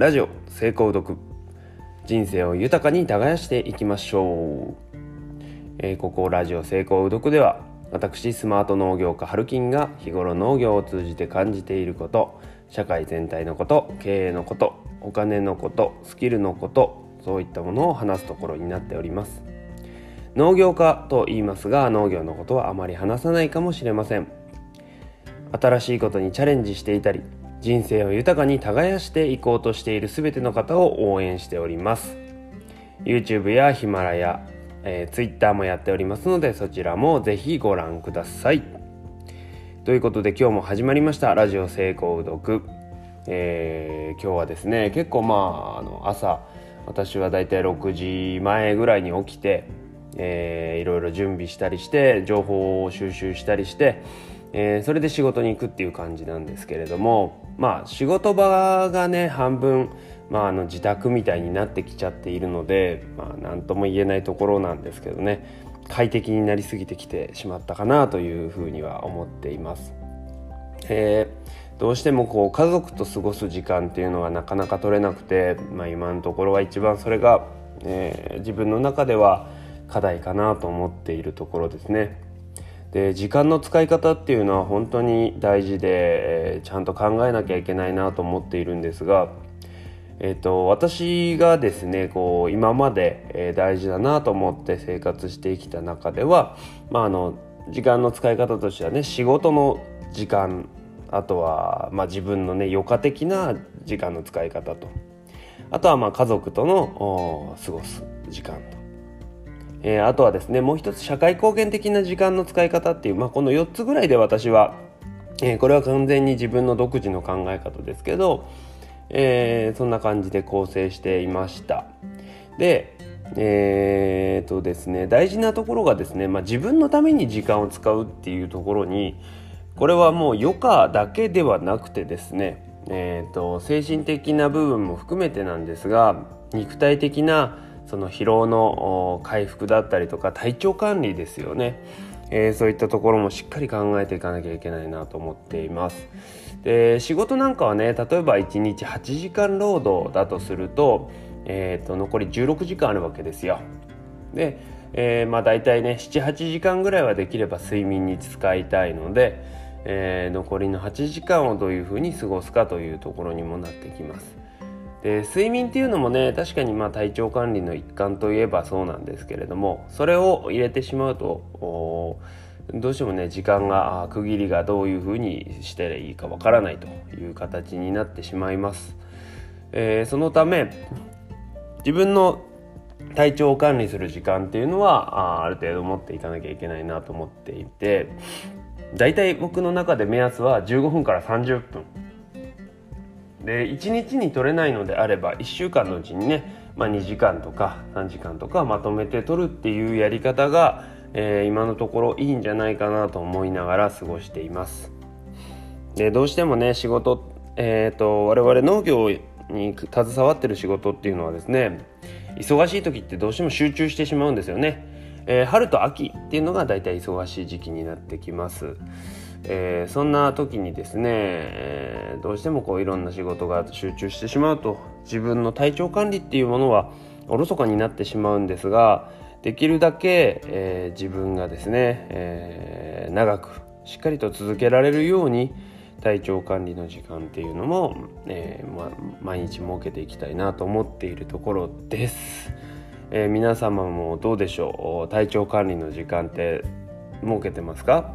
ラジオ成功読。人生を豊かに耕していきましょう、えー、ここラジオ成功読では私スマート農業家春金が日頃農業を通じて感じていること社会全体のこと経営のことお金のことスキルのことそういったものを話すところになっております。農業家と言いますが農業のことはあまり話さないかもしれません。新しいことにチャレンジしていたり人生を豊かに耕していこうとしている全ての方を応援しております。YouTube やヒマラヤ、えー、Twitter もやっておりますのでそちらもぜひご覧ください。ということで今日も始まりました。ラジオ成功読、えー、今日はですね結構まああの朝私はだいたい6時前ぐらいに起きて、えー、いろいろ準備したりして情報を収集したりしてえー、それで仕事に行くっていう感じなんですけれどもまあ仕事場がね半分、まあ、あの自宅みたいになってきちゃっているので、まあ、何とも言えないところなんですけどね快適になりすぎてきてしまったかなというふうには思っています。えー、どうしてもこう家族と過ごす時間っていうのがなかなか取れなくて、まあ、今のところは一番それが、えー、自分の中では課題かなと思っているところですね。で時間の使い方っていうのは本当に大事で、えー、ちゃんと考えなきゃいけないなと思っているんですが、えーと、私がですねこう今まで、えー、大事だなと思って生活してきた中では、まあ、あの時間の使い方としてはね仕事の時間あとは、まあ、自分のね余暇的な時間の使い方と。あとはまあ家族との過ごす時間と。えー、あとはですねもう一つ社会貢献的な時間の使い方っていう、まあ、この4つぐらいで私は、えー、これは完全に自分の独自の考え方ですけど、えー、そんな感じで構成していました。でえー、とですね大事なところがですね、まあ、自分のために時間を使うっていうところにこれはもう余暇だけではなくてですねえーと精神的な部分も含めてなんですが肉体的なその疲労の回復だったりとか体調管理ですよね、えー、そういったところもしっかり考えていかなきゃいけないなと思っています。で仕事なんかはね例えば1日8時間労働だとすると,、えーと、残り16時間あるわけですよ。で、えー、まあ大体ね78時間ぐらいはできれば睡眠に使いたいので、えー、残りの8時間をどういうふうに過ごすかというところにもなってきます。で睡眠っていうのもね確かにまあ体調管理の一環といえばそうなんですけれどもそれを入れてしまうとどうしてもね時間が区切りがどういうふうにしていいかわからないという形になってしまいます。えー、そのため自分の体調を管理する時間っていうのはあある程度持っていかなきゃいけないなと思っていてだいたい僕の中で目安は15分から30分で1日に取れないのであれば1週間のうちにね、まあ、2時間とか3時間とかまとめて取るっていうやり方が、えー、今のところいいんじゃないかなと思いながら過ごしています。でどうしてもね仕事、えーと、我々農業に携わってる仕事っていうのはですね忙しい時ってどうしても集中してしまうんですよね、えー、春と秋っていうのがだいたい忙しい時期になってきます。えー、そんな時にですね、えー、どうしてもこういろんな仕事が集中してしまうと自分の体調管理っていうものはおろそかになってしまうんですができるだけ、えー、自分がですね、え、長くしっかりと続けられるように体調管理の時間っていうのも、えま、毎日設けていきたいなと思っているところです、えー、皆様もどうでしょう？体調管理の時間って設けてますか？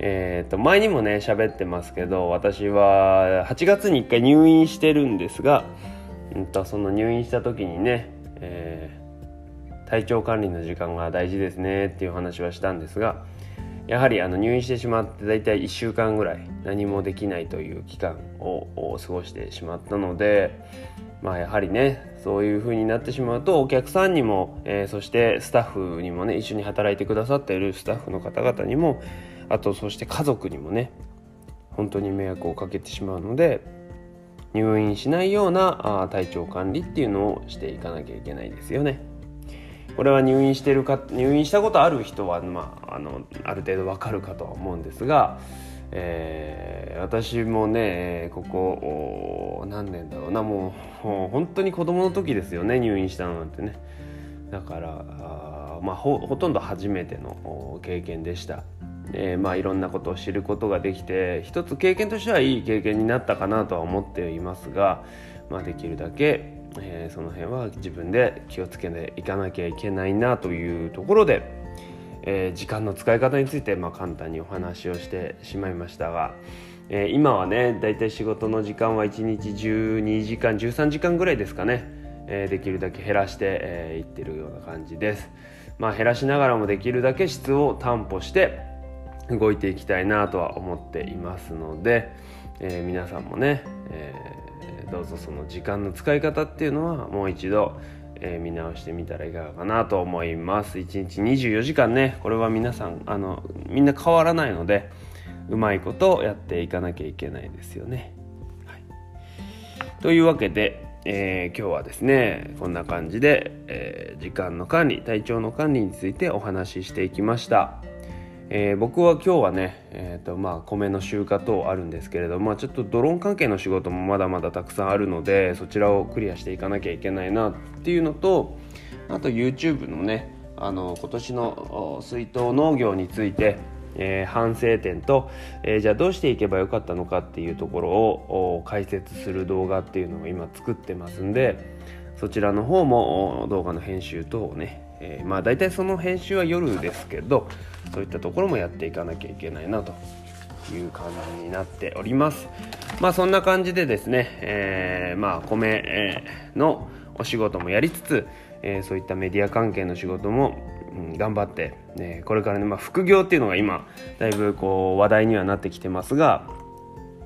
えー、と前にもね喋ってますけど私は8月に1回入院してるんですが、うん、とその入院した時にね、えー、体調管理の時間が大事ですねっていう話はしたんですがやはりあの入院してしまって大体1週間ぐらい何もできないという期間を過ごしてしまったのでまあやはりねそういう風になってしまうとお客さんにも、えー、そしてスタッフにもね一緒に働いてくださっているスタッフの方々にもあとそして家族にもね本当に迷惑をかけてしまうので入院しないようなあ体調管理っていうのをしていかなきゃいけないですよね。これは入院してるか入院したことある人は、まあ、あのある程度わかるかとは思うんですが、えー、私もねここ何年だろうなもう本当に子供の時ですよね入院したのなんてねだからあまあほとんど初めての経験でした。えー、まあいろんなことを知ることができて一つ経験としてはいい経験になったかなとは思っていますが、まあ、できるだけ、えー、その辺は自分で気をつけていかなきゃいけないなというところで、えー、時間の使い方についてまあ簡単にお話をしてしまいましたが、えー、今はねだいたい仕事の時間は1日12時間13時間ぐらいですかね、えー、できるだけ減らしてい、えー、ってるような感じです。まあ、減らしながらもできるだけ質を担保して動いていきたいなとは思っていますので、えー、皆さんもね、えー、どうぞその時間の使い方っていうのはもう一度、えー、見直してみたらいかがかなと思います。1日24時間ね。これは皆さんあのみんな変わらないのでうまいことやっていかなきゃいけないですよね、はい、というわけでえー、今日はですねこんな感じで、えー、時間の管理体調の管理についてお話ししていきました。えー、僕は今日はね、えーとまあ、米の集荷等あるんですけれども、まあ、ちょっとドローン関係の仕事もまだまだたくさんあるのでそちらをクリアしていかなきゃいけないなっていうのとあと YouTube のねあの今年の水筒農業について、えー、反省点と、えー、じゃあどうしていけばよかったのかっていうところを解説する動画っていうのを今作ってますんでそちらの方も動画の編集等をねえー、まあ大体その編集は夜ですけどそういったところもやっていかなきゃいけないなという感じになっております。まあそんな感じでですね、えー、まあ米のお仕事もやりつつ、えー、そういったメディア関係の仕事も、頑張って、ね、これからね、まあ、副業っていうのが今だいぶこう話題にはなってきてますが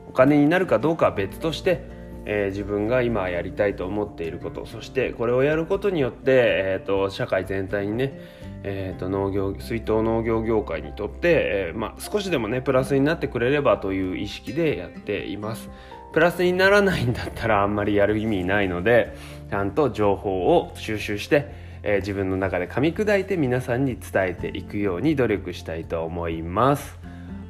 お金になるかどうかは別としてえー、自分が今やりたいと思っていることそしてこれをやることによって、えーと、社会全体にね、えーと、農業水筒農業業界にとって、えー、まあ、少しでもねプラスになってくれればという意識でやっています。プラスにならないんだったらあんまりやる意味ないのでちゃんと情報を収集してえー、自分の中で噛み砕いて皆さんに伝えていくように努力したいと思います。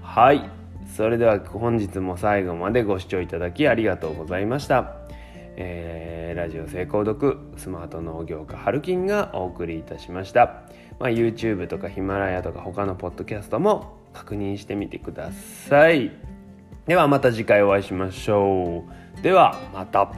はい。それでは本日も最後までご視聴いただきありがとうございました。えー、ラジオ成功読スマート農業家はるきんがお送りいたしました、まあ、YouTube とかヒマラヤとか他のポッドキャストも確認してみてください。ではまた次回お会いしましょう。ではまた。